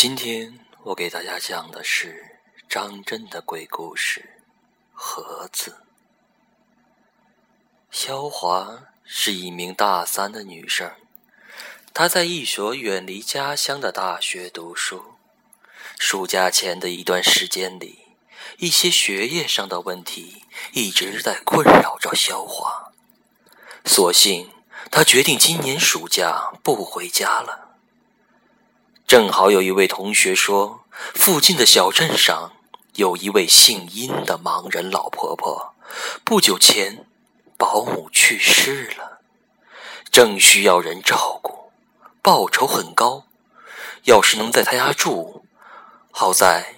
今天我给大家讲的是张真的鬼故事《盒子》。肖华是一名大三的女生，她在一所远离家乡的大学读书。暑假前的一段时间里，一些学业上的问题一直在困扰着肖华，索性她决定今年暑假不回家了。正好有一位同学说，附近的小镇上有一位姓殷的盲人老婆婆，不久前保姆去世了，正需要人照顾，报酬很高。要是能在他家住，好在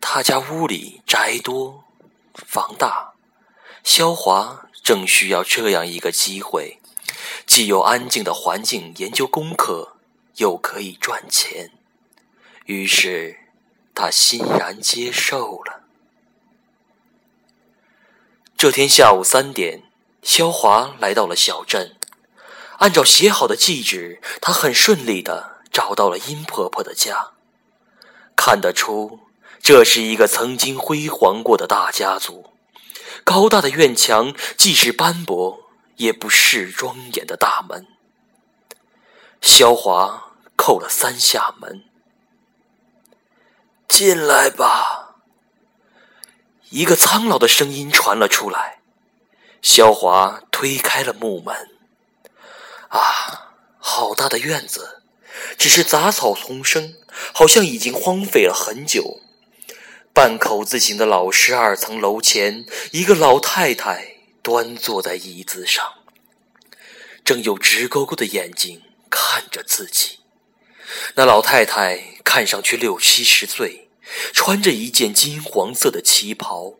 他家屋里宅多，房大。肖华正需要这样一个机会，既有安静的环境研究功课。又可以赚钱，于是他欣然接受了。这天下午三点，肖华来到了小镇，按照写好的地址，他很顺利的找到了殷婆婆的家。看得出，这是一个曾经辉煌过的大家族。高大的院墙，既是斑驳，也不是庄严的大门。萧华叩了三下门，进来吧。一个苍老的声音传了出来。萧华推开了木门。啊，好大的院子，只是杂草丛生，好像已经荒废了很久。半口字形的老式二层楼前，一个老太太端坐在椅子上，正有直勾勾的眼睛。看着自己，那老太太看上去六七十岁，穿着一件金黄色的旗袍，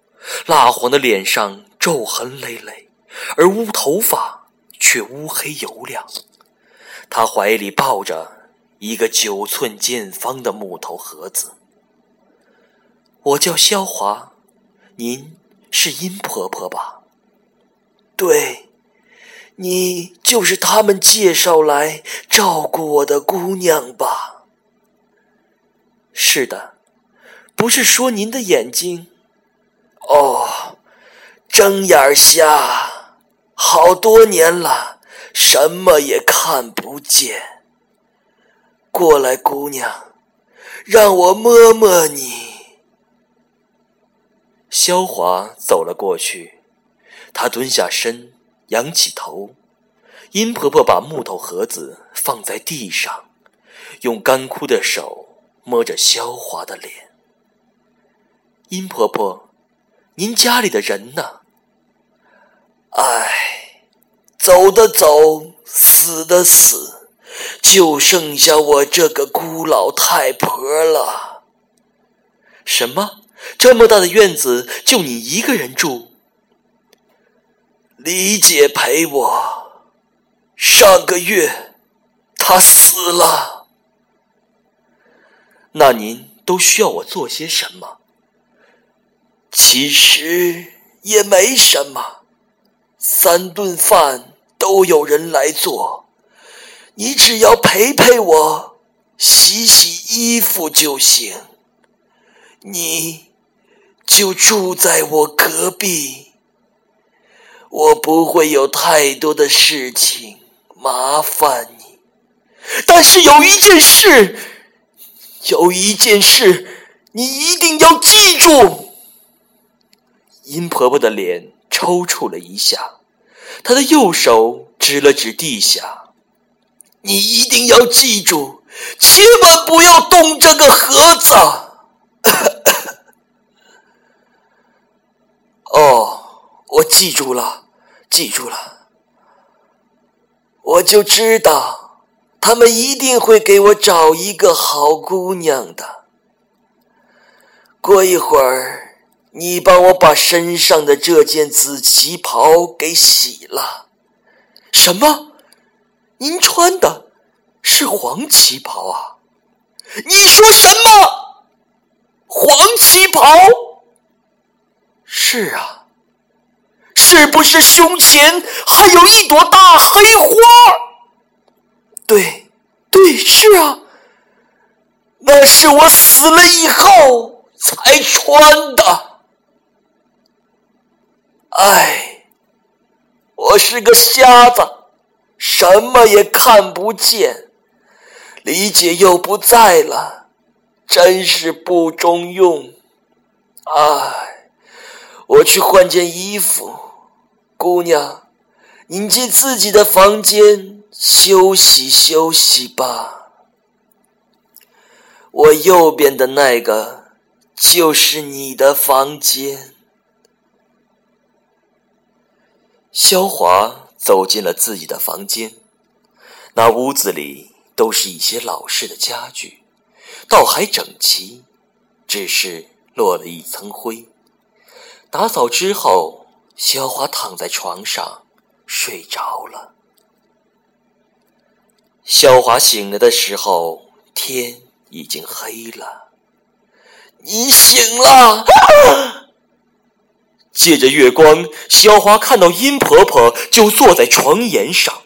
蜡黄的脸上皱痕累累，而乌头发却乌黑油亮。她怀里抱着一个九寸见方的木头盒子。我叫萧华，您是殷婆婆吧？对。你就是他们介绍来照顾我的姑娘吧？是的，不是说您的眼睛？哦，睁眼瞎，好多年了，什么也看不见。过来，姑娘，让我摸摸你。萧华走了过去，他蹲下身。仰起头，殷婆婆把木头盒子放在地上，用干枯的手摸着萧华的脸。殷婆婆，您家里的人呢？唉，走的走，死的死，就剩下我这个孤老太婆了。什么？这么大的院子，就你一个人住？李姐陪我，上个月她死了。那您都需要我做些什么？其实也没什么，三顿饭都有人来做，你只要陪陪我，洗洗衣服就行。你就住在我隔壁。我不会有太多的事情麻烦你，但是有一件事，有一件事，你一定要记住。殷婆婆的脸抽搐了一下，她的右手指了指地下：“你一定要记住，千万不要动这个盒子。”哦，我记住了。记住了，我就知道他们一定会给我找一个好姑娘的。过一会儿，你帮我把身上的这件紫旗袍给洗了。什么？您穿的是黄旗袍啊？你说什么？黄旗袍？是啊。是不是胸前还有一朵大黑花？对，对，是啊。那是我死了以后才穿的。唉，我是个瞎子，什么也看不见。李姐又不在了，真是不中用。唉，我去换件衣服。姑娘，您进自己的房间休息休息吧。我右边的那个就是你的房间。萧华走进了自己的房间，那屋子里都是一些老式的家具，倒还整齐，只是落了一层灰。打扫之后。小华躺在床上睡着了。小华醒来的时候，天已经黑了。你醒了！借着月光，小华看到殷婆婆就坐在床沿上，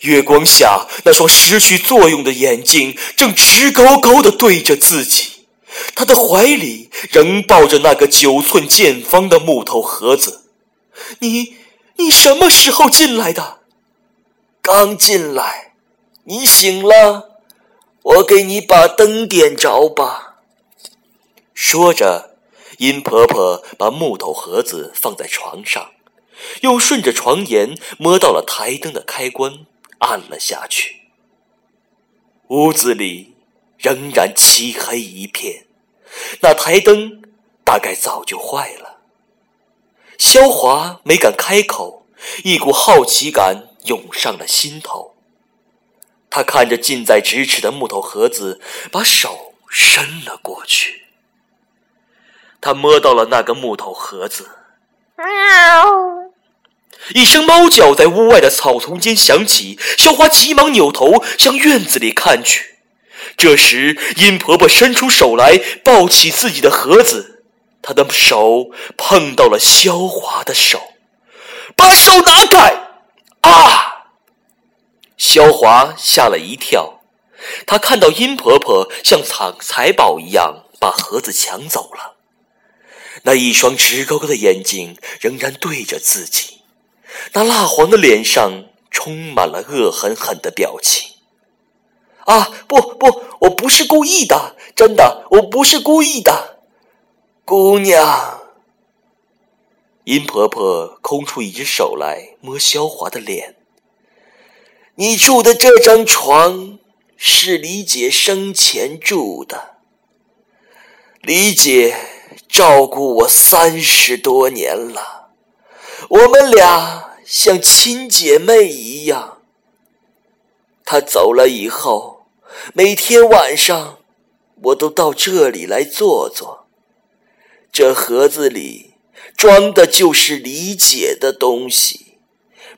月光下那双失去作用的眼睛正直勾勾的对着自己，她的怀里仍抱着那个九寸见方的木头盒子。你你什么时候进来的？刚进来。你醒了，我给你把灯点着吧。说着，殷婆婆把木头盒子放在床上，又顺着床沿摸到了台灯的开关，按了下去。屋子里仍然漆黑一片，那台灯大概早就坏了。萧华没敢开口，一股好奇感涌上了心头。他看着近在咫尺的木头盒子，把手伸了过去。他摸到了那个木头盒子，喵一声猫叫在屋外的草丛间响起。萧华急忙扭头向院子里看去，这时殷婆婆伸出手来，抱起自己的盒子。他的手碰到了萧华的手，把手拿开！啊！萧华吓了一跳，他看到殷婆婆像藏财宝一样把盒子抢走了，那一双直勾勾的眼睛仍然对着自己，那蜡黄的脸上充满了恶狠狠的表情。啊！不不，我不是故意的，真的，我不是故意的。姑娘，殷婆婆空出一只手来摸萧华的脸。你住的这张床是李姐生前住的。李姐照顾我三十多年了，我们俩像亲姐妹一样。她走了以后，每天晚上我都到这里来坐坐。这盒子里装的就是理解的东西，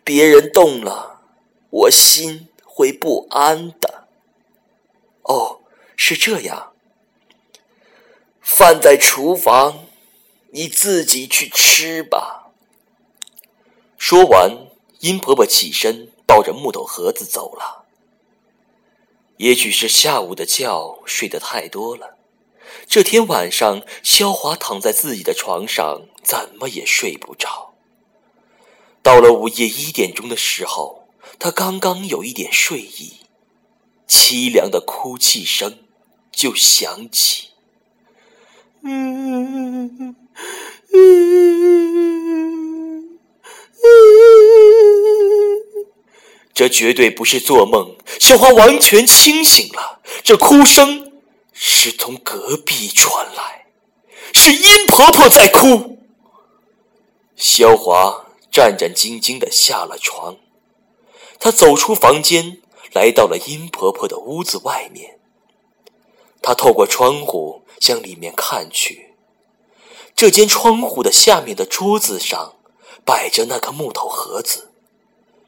别人动了，我心会不安的。哦，是这样。饭在厨房，你自己去吃吧。说完，殷婆婆起身，抱着木头盒子走了。也许是下午的觉睡得太多了。这天晚上，肖华躺在自己的床上，怎么也睡不着。到了午夜一点钟的时候，他刚刚有一点睡意，凄凉的哭泣声就响起。这绝对不是做梦，肖华完全清醒了。这哭声。是从隔壁传来，是殷婆婆在哭。萧华战战兢兢的下了床，他走出房间，来到了殷婆婆的屋子外面。他透过窗户向里面看去，这间窗户的下面的桌子上摆着那个木头盒子，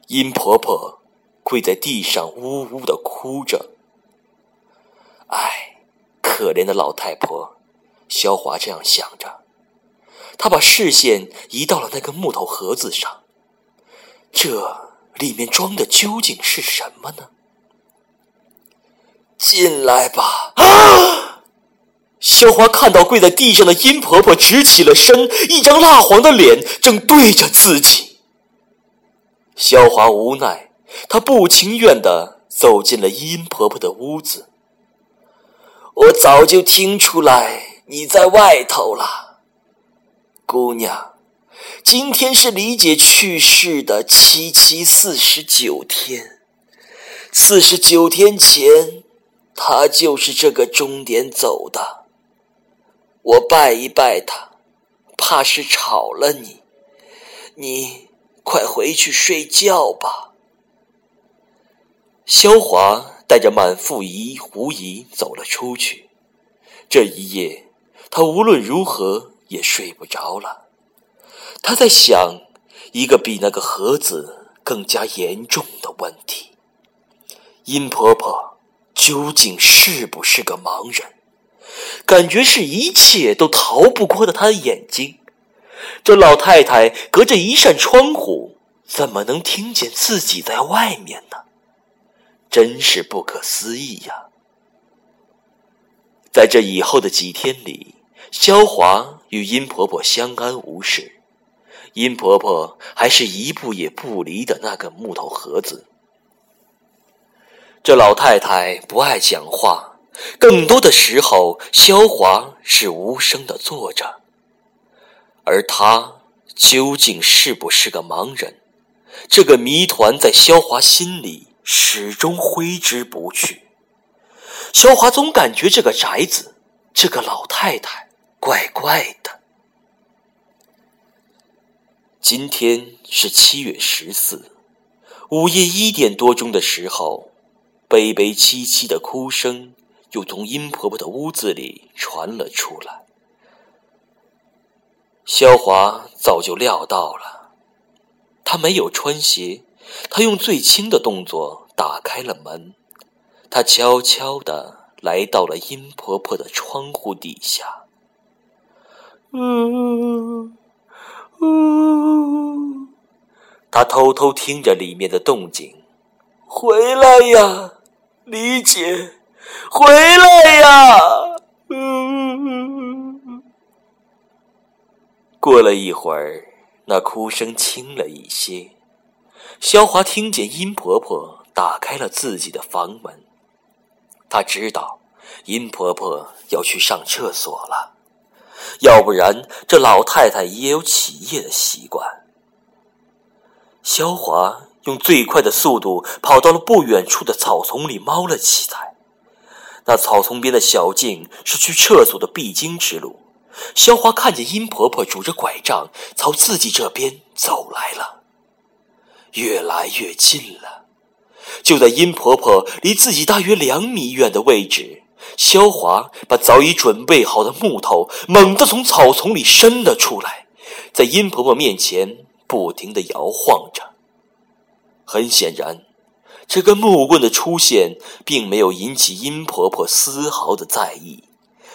殷婆婆跪在地上呜呜的哭着。唉。可怜的老太婆，肖华这样想着。他把视线移到了那个木头盒子上，这里面装的究竟是什么呢？进来吧。啊！萧华看到跪在地上的殷婆婆直起了身，一张蜡黄的脸正对着自己。肖华无奈，他不情愿的走进了殷婆婆的屋子。我早就听出来你在外头了，姑娘。今天是李姐去世的七七四十九天，四十九天前，她就是这个终点走的。我拜一拜她，怕是吵了你。你快回去睡觉吧。萧华带着满腹疑狐疑走了出去。这一夜，他无论如何也睡不着了。他在想一个比那个盒子更加严重的问题：殷婆婆究竟是不是个盲人？感觉是一切都逃不过的她的眼睛。这老太太隔着一扇窗户，怎么能听见自己在外面呢？真是不可思议呀！在这以后的几天里，萧华与殷婆婆相安无事。殷婆婆还是一步也不离的那个木头盒子。这老太太不爱讲话，更多的时候，萧华是无声的坐着。而她究竟是不是个盲人？这个谜团在萧华心里始终挥之不去。萧华总感觉这个宅子，这个老太太怪怪的。今天是七月十四，午夜一点多钟的时候，悲悲戚戚的哭声又从殷婆婆的屋子里传了出来。萧华早就料到了，他没有穿鞋，他用最轻的动作打开了门，他悄悄的来到了殷婆婆的窗户底下。嗯。呜！他偷偷听着里面的动静，回来呀，李姐，回来呀！嗯。过了一会儿，那哭声轻了一些。萧华听见殷婆婆打开了自己的房门，他知道殷婆婆要去上厕所了。要不然，这老太太也有起夜的习惯。萧华用最快的速度跑到了不远处的草丛里，猫了起来。那草丛边的小径是去厕所的必经之路。萧华看见殷婆婆拄着拐杖朝自己这边走来了，越来越近了。就在殷婆婆离自己大约两米远的位置。萧华把早已准备好的木头猛地从草丛里伸了出来，在殷婆婆面前不停地摇晃着。很显然，这根木棍的出现并没有引起殷婆婆丝毫的在意，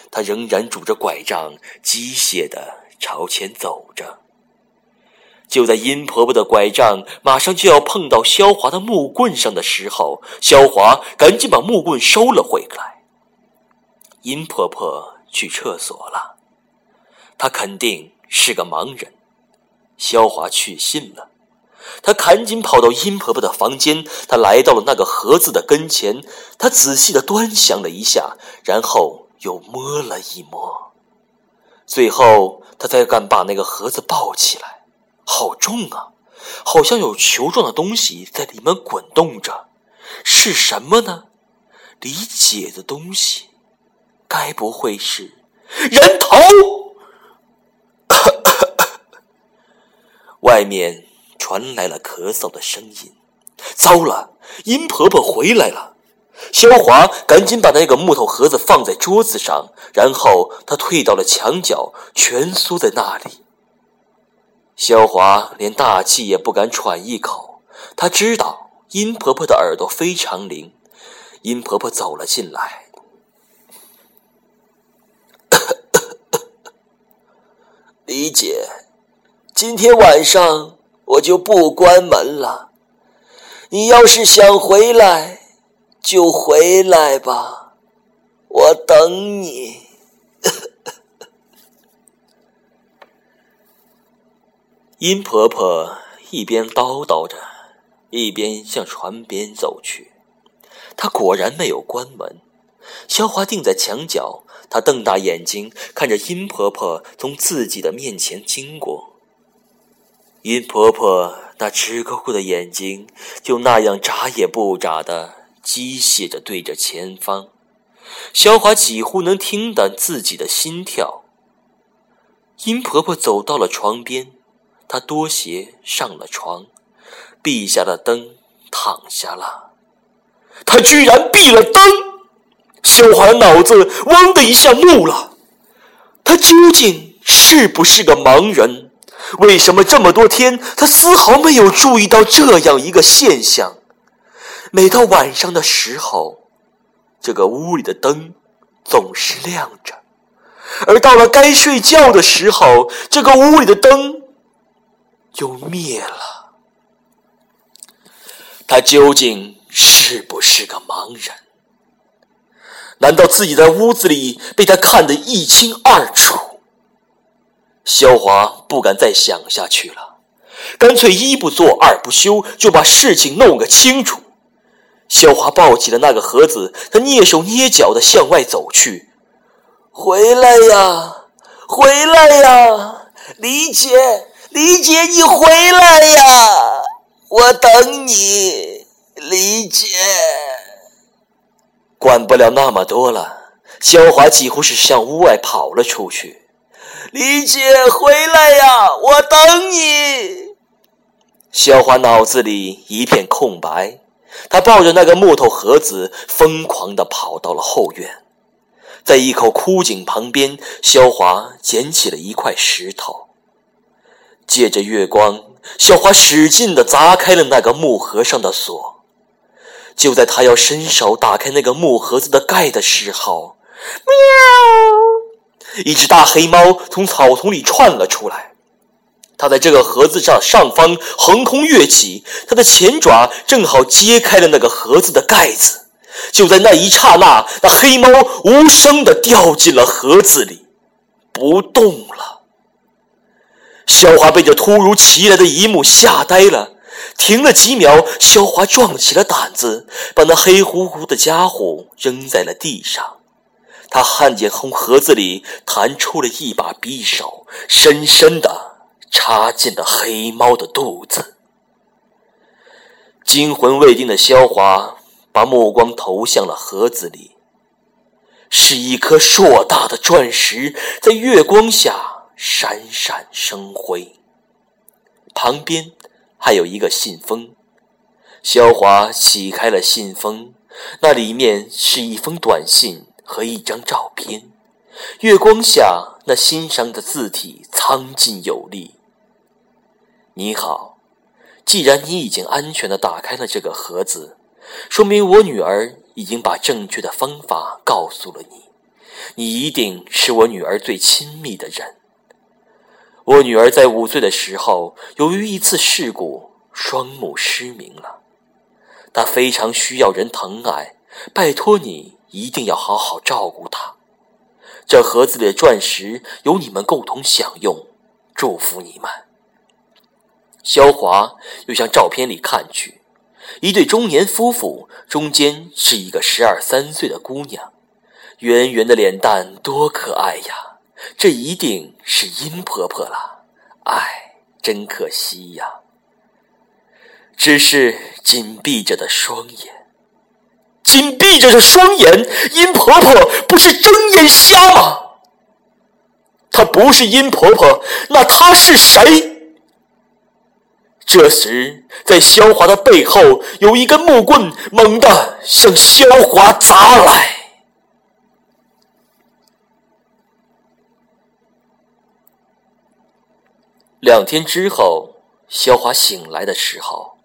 她仍然拄着拐杖，机械地朝前走着。就在殷婆婆的拐杖马上就要碰到萧华的木棍上的时候，萧华赶紧把木棍收了回来。殷婆婆去厕所了，她肯定是个盲人。萧华确信了，他赶紧跑到殷婆婆的房间，他来到了那个盒子的跟前，他仔细的端详了一下，然后又摸了一摸，最后他才敢把那个盒子抱起来。好重啊，好像有球状的东西在里面滚动着，是什么呢？理解的东西。该不会是人头？外面传来了咳嗽的声音。糟了，殷婆婆回来了！萧华赶紧把那个木头盒子放在桌子上，然后他退到了墙角，蜷缩在那里。萧华连大气也不敢喘一口，他知道殷婆婆的耳朵非常灵。殷婆婆走了进来。李姐，今天晚上我就不关门了。你要是想回来，就回来吧，我等你。殷婆婆一边叨叨着，一边向船边走去。她果然没有关门。萧华定在墙角，他瞪大眼睛看着殷婆婆从自己的面前经过。殷婆婆那直勾勾的眼睛就那样眨也不眨的机械着对着前方。萧华几乎能听到自己的心跳。殷婆婆走到了床边，他脱鞋上了床，闭下了灯，躺下了。他居然闭了灯！秀华脑子嗡的一下木了。他究竟是不是个盲人？为什么这么多天他丝毫没有注意到这样一个现象？每到晚上的时候，这个屋里的灯总是亮着。而到了该睡觉的时候，这个屋里的灯又灭了。他究竟是不是个盲人？难道自己在屋子里被他看得一清二楚？萧华不敢再想下去了，干脆一不做二不休，就把事情弄个清楚。萧华抱起了那个盒子，他蹑手蹑脚的向外走去。回来呀，回来呀，李姐，李姐，你回来呀！我等你，李姐。管不了那么多了，萧华几乎是向屋外跑了出去。李姐，回来呀，我等你。萧华脑子里一片空白，他抱着那个木头盒子，疯狂的跑到了后院。在一口枯井旁边，萧华捡起了一块石头，借着月光，小华使劲的砸开了那个木盒上的锁。就在他要伸手打开那个木盒子的盖的时候，喵！一只大黑猫从草丛里窜了出来，它在这个盒子上上方横空跃起，它的前爪正好揭开了那个盒子的盖子。就在那一刹那，那黑猫无声的掉进了盒子里，不动了。萧华被这突如其来的一幕吓呆了，停了几秒，萧华壮起了胆子，把那黑乎乎的家伙扔在了地上。他看见从盒子里弹出了一把匕首，深深的插进了黑猫的肚子。惊魂未定的萧华。把目光投向了盒子里，是一颗硕大的钻石，在月光下闪闪生辉。旁边还有一个信封，萧华启开了信封，那里面是一封短信和一张照片。月光下，那欣赏的字体苍劲有力。你好，既然你已经安全的打开了这个盒子。说明我女儿已经把正确的方法告诉了你，你一定是我女儿最亲密的人。我女儿在五岁的时候，由于一次事故，双目失明了，她非常需要人疼爱，拜托你一定要好好照顾她。这盒子里的钻石由你们共同享用，祝福你们。萧华又向照片里看去。一对中年夫妇，中间是一个十二三岁的姑娘，圆圆的脸蛋多可爱呀！这一定是殷婆婆了。唉，真可惜呀。只是紧闭着的双眼，紧闭着的双眼，殷婆婆不是睁眼瞎吗？她不是殷婆婆，那她是谁？这时，在萧华的背后有一根木棍，猛地向萧华砸来。两天之后，肖华醒来的时候，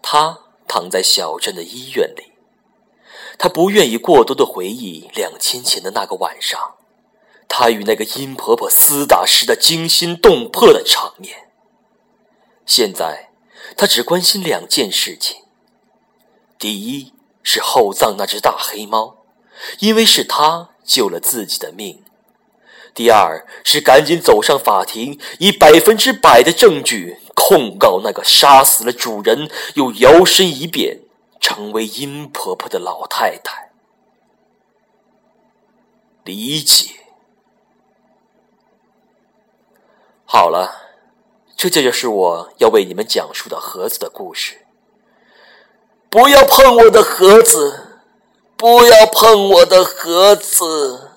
他躺在小镇的医院里。他不愿意过多的回忆两天前的那个晚上，他与那个殷婆婆厮打时的惊心动魄的场面。现在，他只关心两件事情：第一是后葬那只大黑猫，因为是他救了自己的命；第二是赶紧走上法庭，以百分之百的证据控告那个杀死了主人又摇身一变成为阴婆婆的老太太。理解。好了，这就是我要为你们讲述的盒子的故事。不要碰我的盒子！不要碰我的盒子！